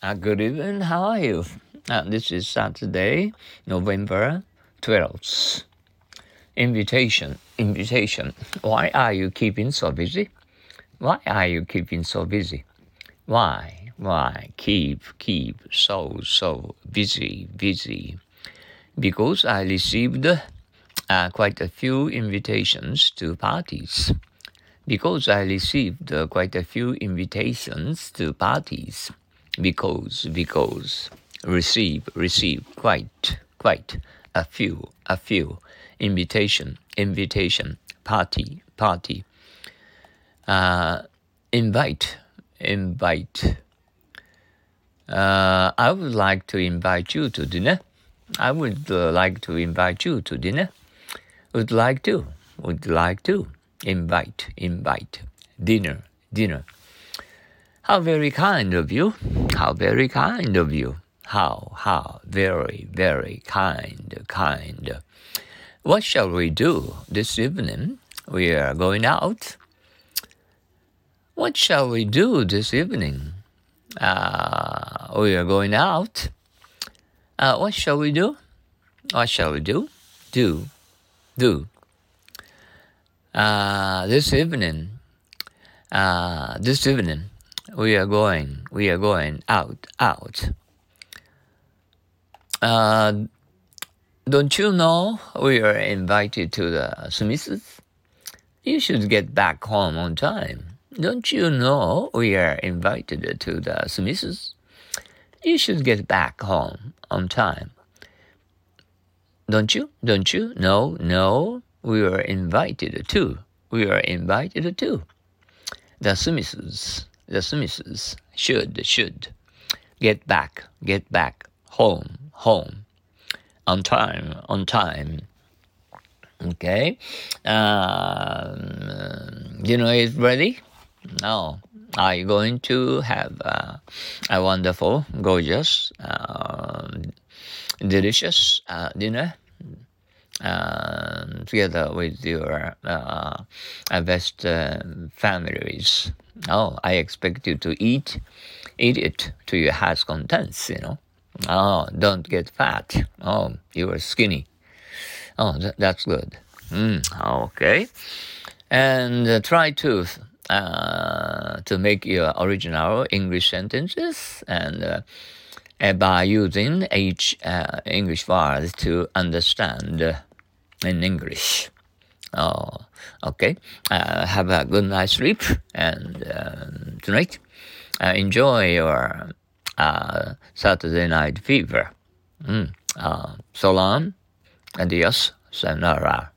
Uh, good evening. How are you? Uh, this is Saturday, November 12th. Invitation. Invitation. Why are you keeping so busy? Why are you keeping so busy? Why? Why keep keep so so busy busy? Because I received uh, quite a few invitations to parties. Because I received uh, quite a few invitations to parties. Because, because, receive, receive, quite, quite, a few, a few, invitation, invitation, party, party, uh, invite, invite. Uh, I would like to invite you to dinner. I would uh, like to invite you to dinner. Would like to. Would like to. Invite. Invite. Dinner. Dinner. How very kind of you. How very kind of you. How, how, very, very kind, kind. What shall we do this evening? We are going out. What shall we do this evening? Uh, we are going out. Uh, what shall we do? What shall we do? Do do. Uh, this evening, uh, this evening, we are going, we are going out, out. Uh, don't you know we are invited to the Smiths? You should get back home on time. Don't you know we are invited to the Smiths? You should get back home on time. Don't you? Don't you? No, no. We were invited to. We were invited to. The Smiths, the Smiths should, should get back, get back, home, home, on time, on time. Okay. Um, you know, it's ready? Now Are you going to have uh, a wonderful, gorgeous, uh, delicious uh, dinner uh, together with your uh, best uh, families. Oh, I expect you to eat, eat it to your heart's contents. You know. Oh, don't get fat. Oh, you are skinny. Oh, th- that's good. Mm, okay, and uh, try to uh, to make your original English sentences and uh, by using each uh, English word to understand in English. Oh, okay. Uh, have a good night's sleep and um, tonight uh, enjoy your uh, Saturday night fever. Mm. so long. Adios. Sayonara.